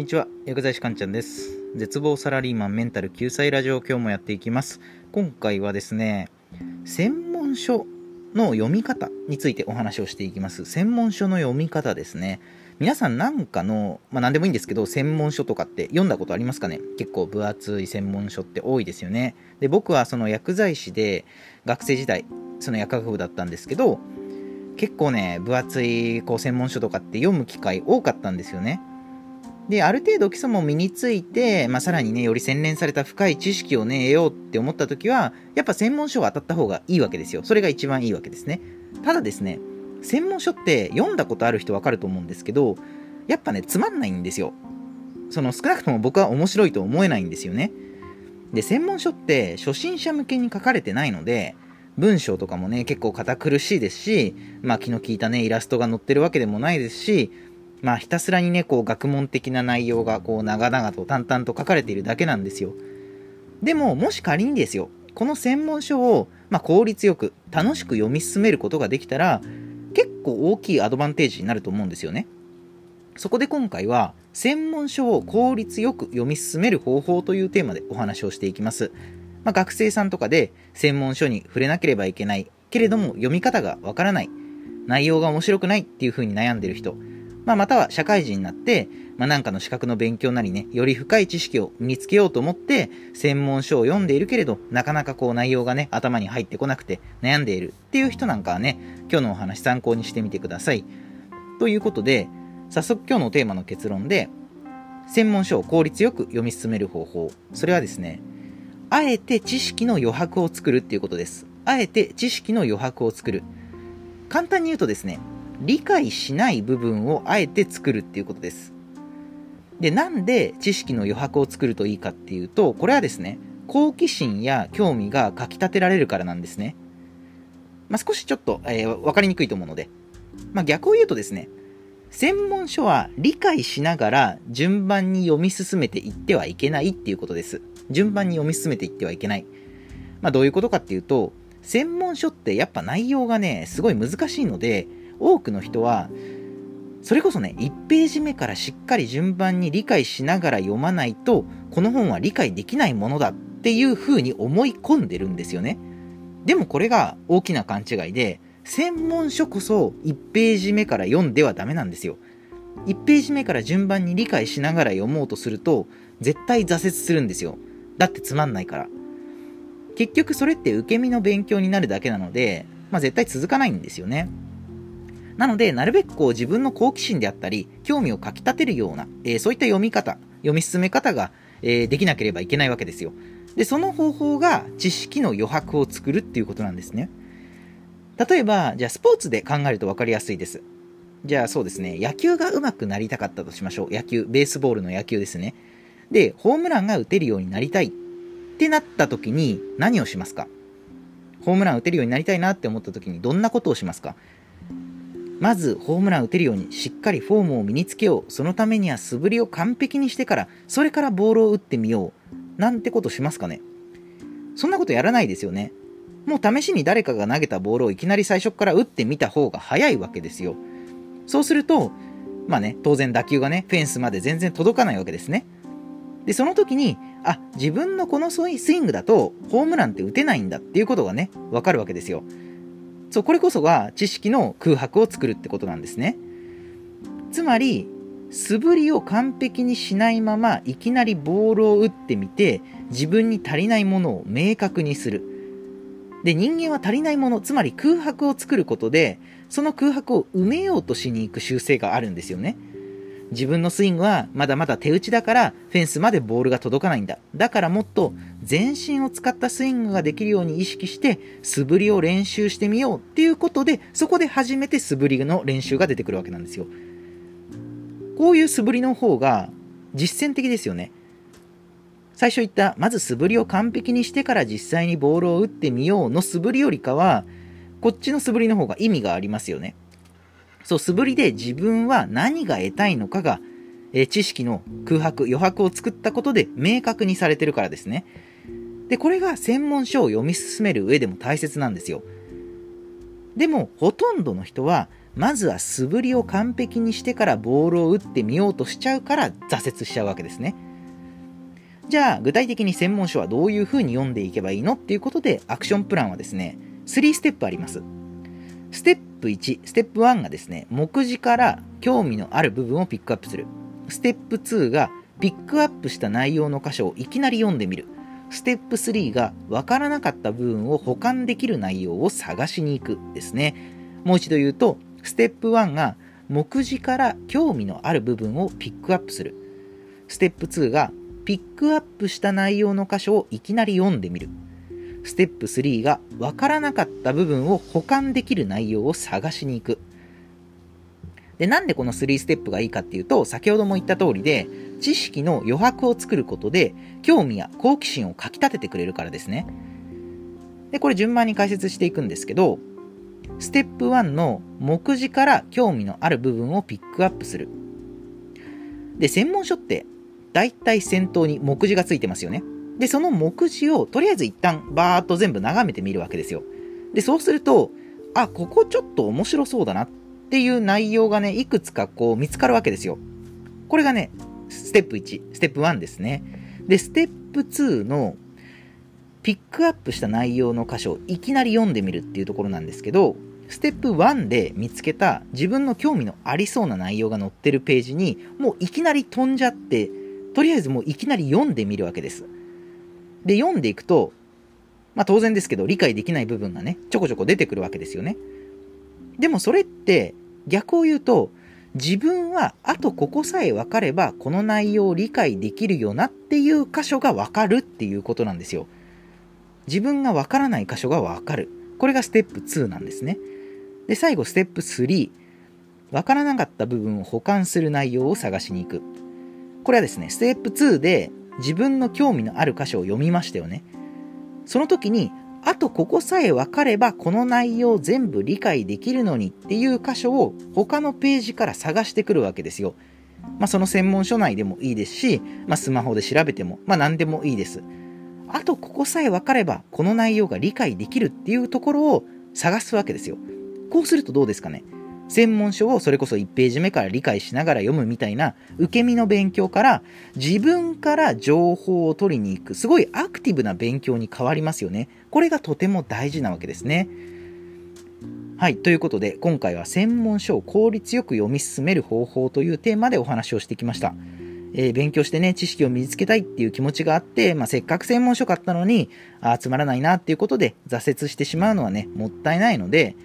にちは。薬剤師かんちゃんです。絶望サラリーマンメンタル救済ラジオ今日もやっていきます。今回はですね専門書の読み方についてお話をしていきます。専門書の読み方ですね。皆さんなんかの、まあ、何でもいいんですけど専門書とかって読んだことありますかね？結構分厚い専門書って多いですよね。で僕はその薬剤師で学生時代その薬学部だったんですけど結構ね分厚いこう専門書とかって読む機会多かったんですよね。で、ある程度基礎も身について、まあ、さらにね、より洗練された深い知識をね、得ようって思った時は、やっぱ専門書を当たった方がいいわけですよ。それが一番いいわけですね。ただですね、専門書って読んだことある人わかると思うんですけど、やっぱね、つまんないんですよ。その少なくとも僕は面白いと思えないんですよね。で、専門書って初心者向けに書かれてないので、文章とかもね、結構堅苦しいですし、まあ気の利いたね、イラストが載ってるわけでもないですし、まあひたすらにね、こう学問的な内容がこう長々と淡々と書かれているだけなんですよ。でも、もし仮にですよ、この専門書を、まあ、効率よく楽しく読み進めることができたら、結構大きいアドバンテージになると思うんですよね。そこで今回は、専門書を効率よく読み進める方法というテーマでお話をしていきます。まあ、学生さんとかで専門書に触れなければいけない、けれども読み方がわからない、内容が面白くないっていう風に悩んでる人、まあ、または社会人になって、まあ、なんかの資格の勉強なりね、より深い知識を身につけようと思って、専門書を読んでいるけれど、なかなかこう内容がね、頭に入ってこなくて悩んでいるっていう人なんかはね、今日のお話参考にしてみてください。ということで、早速今日のテーマの結論で、専門書を効率よく読み進める方法。それはですね、あえて知識の余白を作るっていうことです。あえて知識の余白を作る。簡単に言うとですね、理解しない部分をあえて作るっていうことです。で、なんで知識の余白を作るといいかっていうと、これはですね、好奇心や興味がかき立てられるからなんですね。まあ、少しちょっと、えー、分かりにくいと思うので、まあ、逆を言うとですね、専門書は理解しながら順番に読み進めていってはいけないっていうことです。順番に読み進めていってはいけない。まあ、どういうことかっていうと、専門書ってやっぱ内容がね、すごい難しいので、多くの人はそれこそね1ページ目からしっかり順番に理解しながら読まないとこの本は理解できないものだっていう風に思い込んでるんですよね。でもこれが大きな勘違いで専門書こそ1ページ目から読んではダメなんですよ。1ページ目から順番に理解しながら読もうとすると絶対挫折するんですよ。だってつまんないから。結局それって受け身の勉強になるだけなので、まあ、絶対続かないんですよね。なので、なるべくこう自分の好奇心であったり、興味をかき立てるような、えー、そういった読み方、読み進め方が、えー、できなければいけないわけですよ。で、その方法が知識の余白を作るっていうことなんですね。例えば、じゃあスポーツで考えると分かりやすいです。じゃあそうですね、野球が上手くなりたかったとしましょう。野球、ベースボールの野球ですね。で、ホームランが打てるようになりたいってなった時に何をしますか？ホームラン打てるようになりたいなって思った時にどんなことをしますか？まずホームラン打てるようにしっかりフォームを身につけよう。そのためには素振りを完璧にしてからそれからボールを打ってみよう。なんてことしますかね。そんなことやらないですよねもう試しに誰かが投げたボールをいきなり最初から打ってみた方が早いわけですよ。そうするとまあね当然打球がねフェンスまで全然届かないわけですね。でその時にあ自分のこのスイングだとホームランって打てないんだっていうことがねわかるわけですよ。そう、これこそが知識の空白を作るってことなんですね。つまり、素振りを完璧にしないままいきなりボールを打ってみて自分に足りないものを明確にする。で、人間は足りないもの、つまり空白を作ることで、その空白を埋めようとしに行く習性があるんですよね。自分のスイングはまだまだ手打ちだからフェンスまでボールが届かないんだ。だからもっと全身を使ったスイングができるように意識して素振りを練習してみようっていうことでそこで初めて素振りの練習が出てくるわけなんですよ。こういう素振りの方が実践的ですよね。最初言ったまず素振りを完璧にしてから実際にボールを打ってみようの素振りよりかはこっちの素振りの方が意味がありますよね。そう、素振りで自分は何が得たいのかが、え知識の空白、余白を作ったことで明確にされてるからですね。で、これが専門書を読み進める上でも大切なんですよ。でも、ほとんどの人は、まずは素振りを完璧にしてからボールを打ってみようとしちゃうから挫折しちゃうわけですね。じゃあ具体的に専門書はどういう風に読んでいけばいいのっていうことでアクションプランはですね3ステップありますステッ1ステップ1がですね目次から興味のある部分をピックアップする。ステップ2がピックアップした内容の箇所をいきなり読んでみる。ステップ3が分からなかった部分を保管できる内容を探しに行くですね。もう一度言うとステップ1が目次から興味のある部分をピックアップする。ステップ2がピックアップした内容の箇所をいきなり読んでみる。ステップ3が分からなかった部分を保管できる内容を探しに行く。で、なんでこの3ステップがいいかっていうと、先ほども言った通りで、知識の余白を作ることで、興味や好奇心をかき立ててくれるからですね。で、これ順番に解説していくんですけど、ステップ1の目次から興味のある部分をピックアップする。で、専門書って大体先頭に目次がついてますよね。で、その目次をとりあえず一旦バーっと全部眺めてみるわけですよ。で、そうすると、あ、ここちょっと面白そうだなっていう内容がね、いくつかこう見つかるわけですよ。これがね、ステップ1、ステップ1ですね。で、ステップ2のピックアップした内容の箇所をいきなり読んでみるっていうところなんですけど、ステップ1で見つけた自分の興味のありそうな内容が載ってるページにもういきなり飛んじゃってとりあえずもういきなり読んでみるわけです。で、読んでいくと、まあ当然ですけど、理解できない部分がね、ちょこちょこ出てくるわけですよね。でもそれって、逆を言うと、自分はあとここさえ分かればこの内容を理解できるよなっていう箇所が分かるっていうことなんですよ。自分が分からない箇所が分かる。これがステップ2なんですね。で、最後ステップ3。分からなかった部分を保管する内容を探しに行く。これはですね、ステップ2で自分の興味のある箇所を読みましたよね。その時に、あとここさえ分かればこの内容全部理解できるのにっていう箇所を他のページから探してくるわけですよ。まあその専門書内でもいいですし、まあスマホで調べても、まあ何でもいいです。あとここさえ分かればこの内容が理解できるっていうところを探すわけですよ。こうするとどうですかね？専門書をそれこそ1ページ目から理解しながら読むみたいな受け身の勉強から自分から情報を取りに行くすごいアクティブな勉強に変わりますよね。これがとても大事なわけですね。はい。ということで、今回は専門書を効率よく読み進める方法というテーマでお話をしてきました。えー、勉強してね、知識を身につけたいっていう気持ちがあって、まあ、せっかく専門書買ったのに、あつまらないなっていうことで挫折してしまうのはね、もったいないので、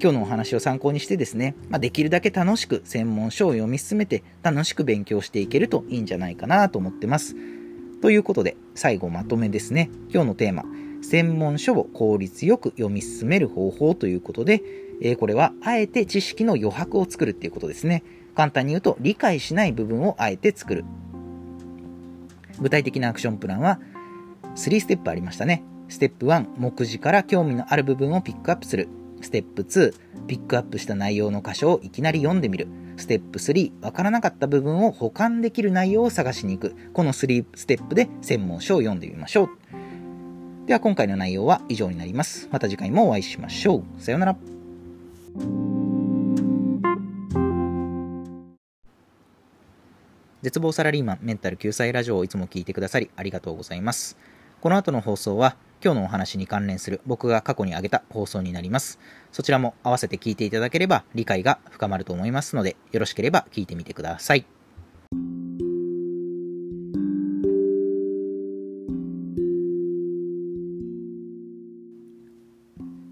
今日のお話を参考にしてですね、まあ、できるだけ楽しく専門書を読み進めて楽しく勉強していけるといいんじゃないかなと思ってます。ということで、最後まとめですね。今日のテーマ、専門書を効率よく読み進める方法ということで、えー、これはあえて知識の余白を作るっていうことですね。簡単に言うと、理解しない部分をあえて作る。具体的なアクションプランは、3ステップありましたね。ステップ1、目次から興味のある部分をピックアップする。ステップ2、ピックアップした内容の箇所をいきなり読んでみる。ステップ3、わからなかった部分を保管できる内容を探しに行く。この3ステップで専門書を読んでみましょう。では今回の内容は以上になります。また次回もお会いしましょう。さようなら。絶望サラリーマンメンタル救済ラジオをいつも聞いてくださりありがとうございます。この後の放送は今日のお話に関連する僕が過去に挙げた放送になります。そちらも合わせて聞いていただければ理解が深まると思いますので、よろしければ聞いてみてください。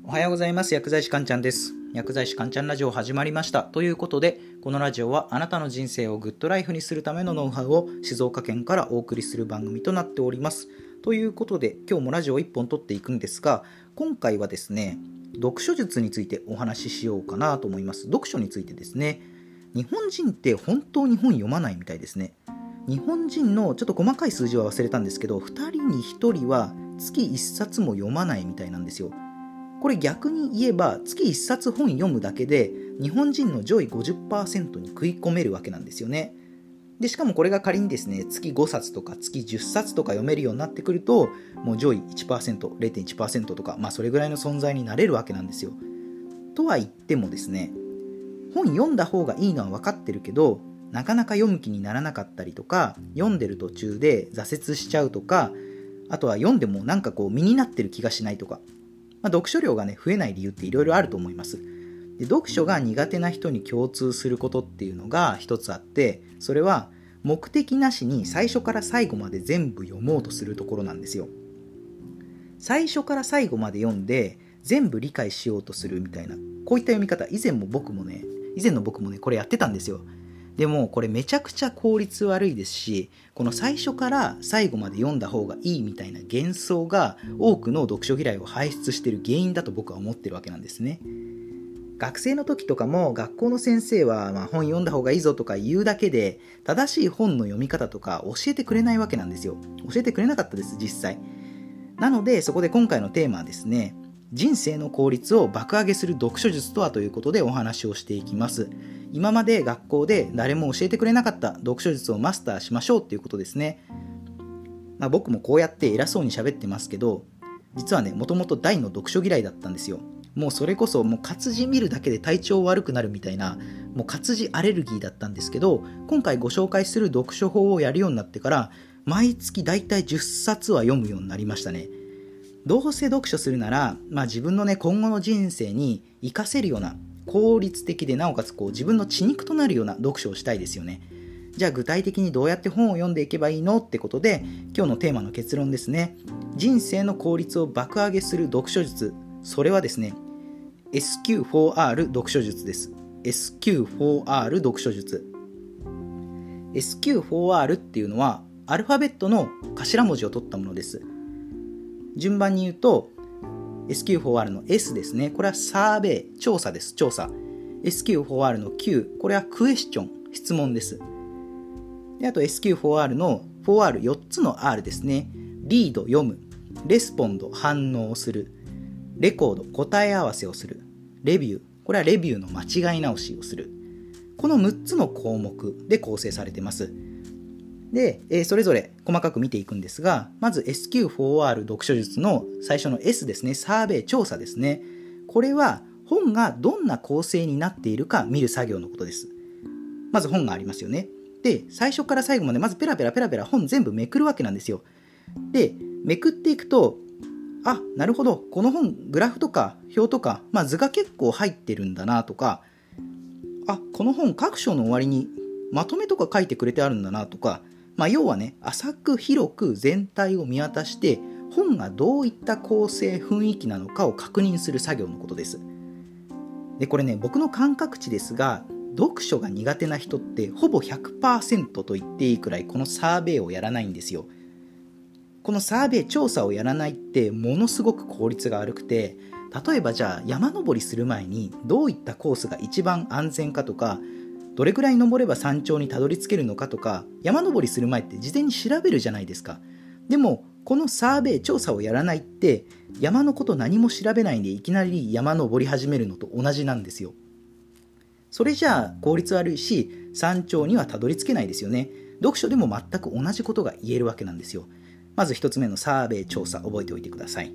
おはようございます。薬剤師かんちゃんです。薬剤師かんちゃんラジオ始まりました。ということで、このラジオはあなたの人生をグッドライフにするためのノウハウを静岡県からお送りする番組となっております。ということで今日もラジオ1本撮っていくんですが今回はですね読書術についてお話ししようかなと思います。読書についてですね日本人って本当に本読まないみたいですね。日本人のちょっと細かい数字は忘れたんですけど2人に1人は月1冊も読まないみたいなんですよ。これ逆に言えば月1冊本読むだけで日本人の上位50%に食い込めるわけなんですよね。で、しかもこれが仮にですね、月5冊とか月10冊とか読めるようになってくると、もう上位1%、0.1%とか、まあそれぐらいの存在になれるわけなんですよ。とは言ってもですね、本読んだ方がいいのは分かってるけどなかなか読む気にならなかったりとか読んでる途中で挫折しちゃうとかあとは読んでもなんかこう身になってる気がしないとか、まあ、読書量がね増えない理由っていろいろあると思いますで読書が苦手な人に共通することっていうのが一つあってそれは目的なしに最初から最後まで全部読もうとするところなんですよ。最初から最後まで読んで全部理解しようとするみたいなこういった読み方。以前も僕もね以前の僕もねこれやってたんですよ。でもこれめちゃくちゃ効率悪いですしこの最初から最後まで読んだ方がいいみたいな幻想が多くの読書嫌いを輩出している原因だと僕は思ってるわけなんですね。学生の時とかも学校の先生は、ま、本読んだ方がいいぞとか言うだけで正しい本の読み方とか教えてくれないわけなんですよ。教えてくれなかったです実際。なのでそこで今回のテーマはですね人生の効率を爆上げする読書術とはということでお話をしていきます。今まで学校で誰も教えてくれなかった読書術をマスターしましょうっていうことですね、まあ、僕もこうやって偉そうに喋ってますけど実はねもともと大の読書嫌いだったんですよ。もうそれこそもう活字見るだけで体調悪くなるみたいなもう活字アレルギーだったんですけど今回ご紹介する読書法をやるようになってから毎月だいたい10冊は読むようになりましたね。どうせ読書するなら、まあ、自分のね今後の人生に活かせるような効率的でなおかつこう自分の血肉となるような読書をしたいですよね。じゃあ具体的にどうやって本を読んでいけばいいのってことで今日のテーマの結論ですね。人生の効率を爆上げする読書術。それはですね SQ4R 読書術です SQ4R 読書術 SQ4R っていうのはアルファベットの頭文字を取ったものです順番に言うと SQ4R の S ですね。これはサーベイ、調査です。調査。SQ4R の Q、これはクエスチョン、質問です。であと SQ4R の 4R4 つの R ですね。リード、読む。レスポンド、反応する。レコード、答え合わせをする。レビュー、これはレビューの間違い直しをする。この6つの項目で構成されてます。で、えそれぞれ細かく見ていくんですが、まず SQ4R 読書術の最初の S ですね、サーベイ調査ですね。これは本がどんな構成になっているか見る作業のことです。まず本がありますよね。で、最初から最後までまずペラペラペラペラ本全部めくるわけなんですよ。で、めくっていくと、あ、なるほど、この本、グラフとか表とか、まあ、図が結構入ってるんだなとか、あ、この本各章の終わりにまとめとか書いてくれてあるんだなとか、まあ、要はね浅く広く全体を見渡して本がどういった構成雰囲気なのかを確認する作業のことです。でこれね僕の感覚値ですが読書が苦手な人ってほぼ100%と言っていいくらいこのサーベイをやらないんですよ。このサーベイ調査をやらないってものすごく効率が悪くて例えばじゃあ山登りする前にどういったコースが一番安全かとかどれくらい登れば山頂にたどり着けるのかとか山登りする前って事前に調べるじゃないですか。でもこのサーベイ調査をやらないって山のこと何も調べないんでいきなり山登り始めるのと同じなんですよ。それじゃあ効率悪いし山頂にはたどり着けないですよね。読書でも全く同じことが言えるわけなんですよ。まず1つ目のサーベイ調査覚えておいてください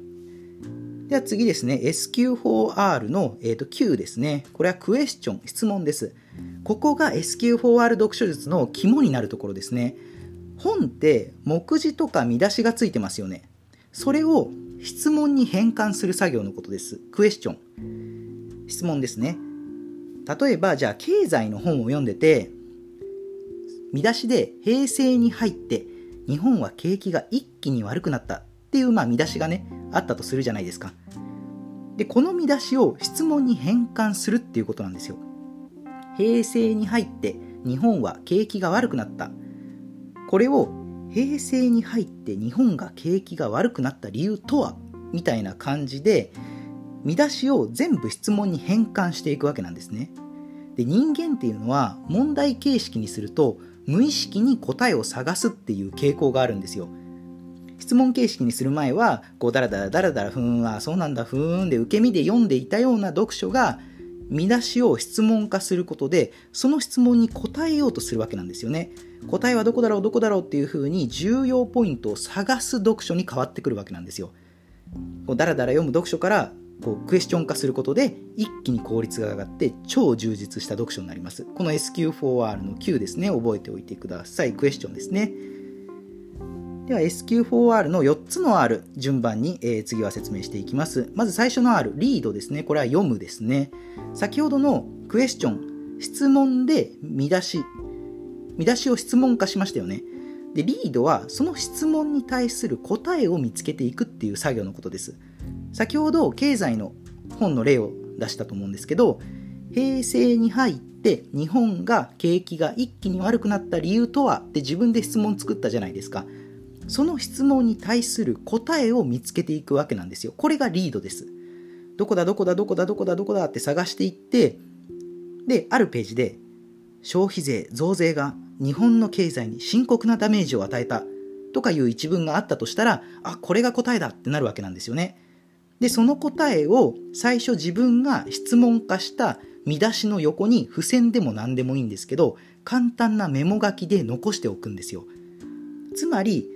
では次ですね SQ4R の、えー、と Q ですねこれはクエスチョン質問ですここが SQ4R 読書術の肝になるところですね。本って目次とか見出しがついてますよね。それを質問に変換する作業のことです。クエスチョン。質問ですね。例えば、じゃあ経済の本を読んでて、見出しで平成に入って日本は景気が一気に悪くなったっていうまあ見出しがね、あったとするじゃないですか。で、この見出しを質問に変換するっていうことなんですよ。平成に入って日本は景気が悪くなったこれを平成に入って日本が景気が悪くなった理由とは？みたいな感じで見出しを全部質問に変換していくわけなんですねで人間っていうのは問題形式にすると無意識に答えを探すっていう傾向があるんですよ。質問形式にする前はこうダラダラダラダラふーんあそうなんだふーんで受け身で読んでいたような読書が見出しを質問化することでその質問に答えようとするわけなんですよね。答えはどこだろうどこだろうっていうふうに重要ポイントを探す読書に変わってくるわけなんですよ。こうだらだら読む読書からこうクエスチョン化することで一気に効率が上がって超充実した読書になります。この SQ4R の Q ですね。覚えておいてください。クエスチョンですね。では SQ4R の4つの R 順番に、えー、次は説明していきます。まず最初の R リードですね。これは読むですね。先ほどのクエスチョン質問で見出し見出しを質問化しましたよね。でリードはその質問に対する答えを見つけていくっていう作業のことです。先ほど経済の本の例を出したと思うんですけど平成に入って日本が景気が一気に悪くなった理由とはって自分で質問作ったじゃないですか。その質問に対する答えを見つけていくわけなんですよ。これがリードです。どこだどこだどこだどこだどこだって探していってであるページで消費税増税が日本の経済に深刻なダメージを与えたとかいう一文があったとしたらあこれが答えだってなるわけなんですよね。でその答えを最初自分が質問化した見出しの横に付箋でも何でもいいんですけど簡単なメモ書きで残しておくんですよ。つまり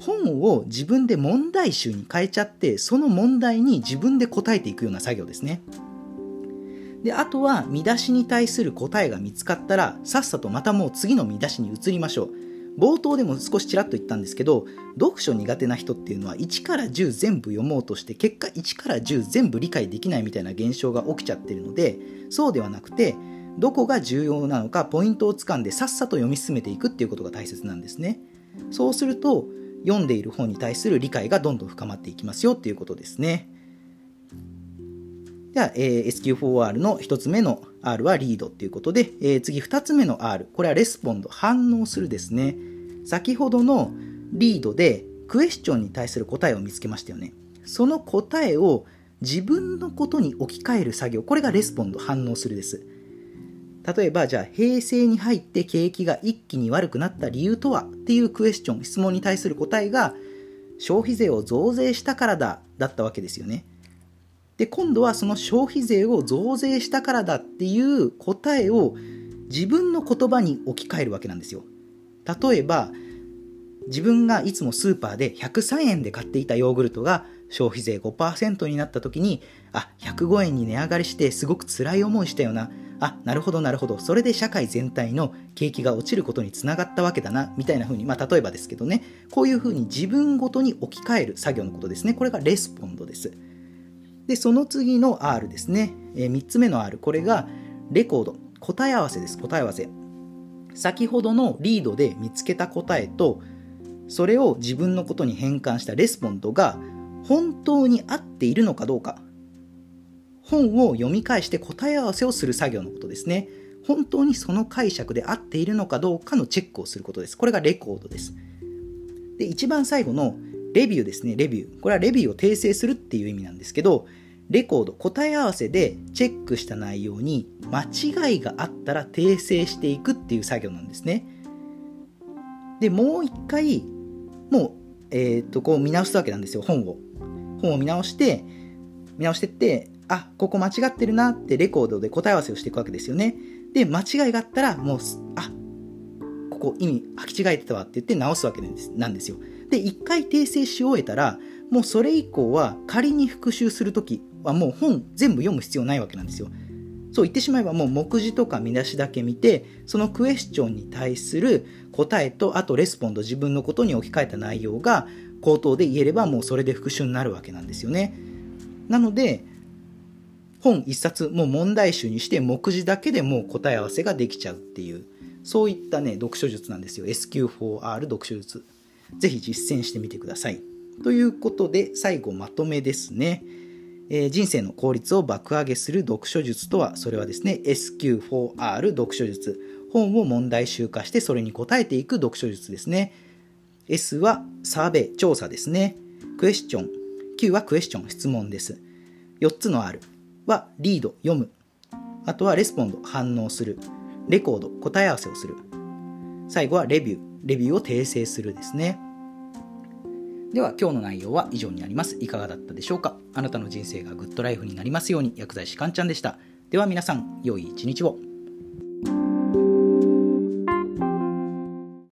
本を自分で問題集に変えちゃってその問題に自分で答えていくような作業ですね。であとは見出しに対する答えが見つかったらさっさとまたもう次の見出しに移りましょう。冒頭でも少しちらっと言ったんですけど読書苦手な人っていうのは1から10全部読もうとして結果1から10全部理解できないみたいな現象が起きちゃってるのでそうではなくてどこが重要なのかポイントをつかんでさっさと読み進めていくっていうことが大切なんですね。そうすると読んでいる本に対する理解がどんどん深まっていきますよっていうことですね。では、えー、SQ4R の1つ目の R はリードっていうことで、えー、次2つ目の R、これは respond、反応するですね。先ほどの read で question に対する答えを見つけましたよね。その答えを自分のことに置き換える作業、これが respond、反応するです。例えば、じゃあ、平成に入って景気が一気に悪くなった理由とは？っていうクエスチョン、質問に対する答えが、消費税を増税したからだ、だったわけですよね。で今度はその消費税を増税したからだっていう答えを自分の言葉に置き換えるわけなんですよ。例えば自分がいつもスーパーで103円で買っていたヨーグルトが消費税5%になった時にあ105円に値上がりしてすごく辛い思いしたよな。あなるほどなるほど。それで社会全体の景気が落ちることにつながったわけだなみたいな風にまあ例えばですけどね。こういう風に自分ごとに置き換える作業のことですね。これが respond です。で、その次の R ですね。えー、3つ目の R。これが record。答え合わせです。答え合わせ。先ほどの read で見つけた答えと、それを自分のことに変換した respond が本当に合っているのかどうか。本を読み返して答え合わせをする作業のことですね。本当にその解釈で合っているのかどうかのチェックをすることです。これがレコードです。で、一番最後のレビューですね、レビュー。これはレビューを訂正するっていう意味なんですけど、レコード、答え合わせでチェックした内容に間違いがあったら訂正していくっていう作業なんですね。で、もう一回、もう、えっ、と、こう見直すわけなんですよ、本を。本を見直して、見直してって、あ、ここ間違ってるなってレコードで答え合わせをしていくわけですよね。で、間違いがあったら、もう、あ、ここ意味履き違えてたわって言って直すわけなんですよ。で、一回訂正し終えたら、もうそれ以降は仮に復習するときはもう本全部読む必要ないわけなんですよ。そう言ってしまえばもう目次とか見出しだけ見て、そのクエスチョンに対する答えと、あとレスポンド自分のことに置き換えた内容が口頭で言えればもうそれで復習になるわけなんですよね。なので、本一冊もう問題集にして目次だけでもう答え合わせができちゃうっていう、そういったね、読書術なんですよ。SQ4R 読書術。ぜひ実践してみてください。ということで、最後まとめですね。えー、人生の効率を爆上げする読書術とは、それはですね、SQ4R 読書術。本を問題集化してそれに答えていく読書術ですね。S はサーベイ、調査ですね。クエスチョン。Q はクエスチョン、質問です。4つの R はリード、読む。あとはレスポンド、反応する。レコード、答え合わせをする。最後はレビュー、レビューを訂正するですね。では今日の内容は以上になります。いかがだったでしょうか？あなたの人生がグッドライフになりますように薬剤師かんちゃんでした。では皆さん、良い一日を。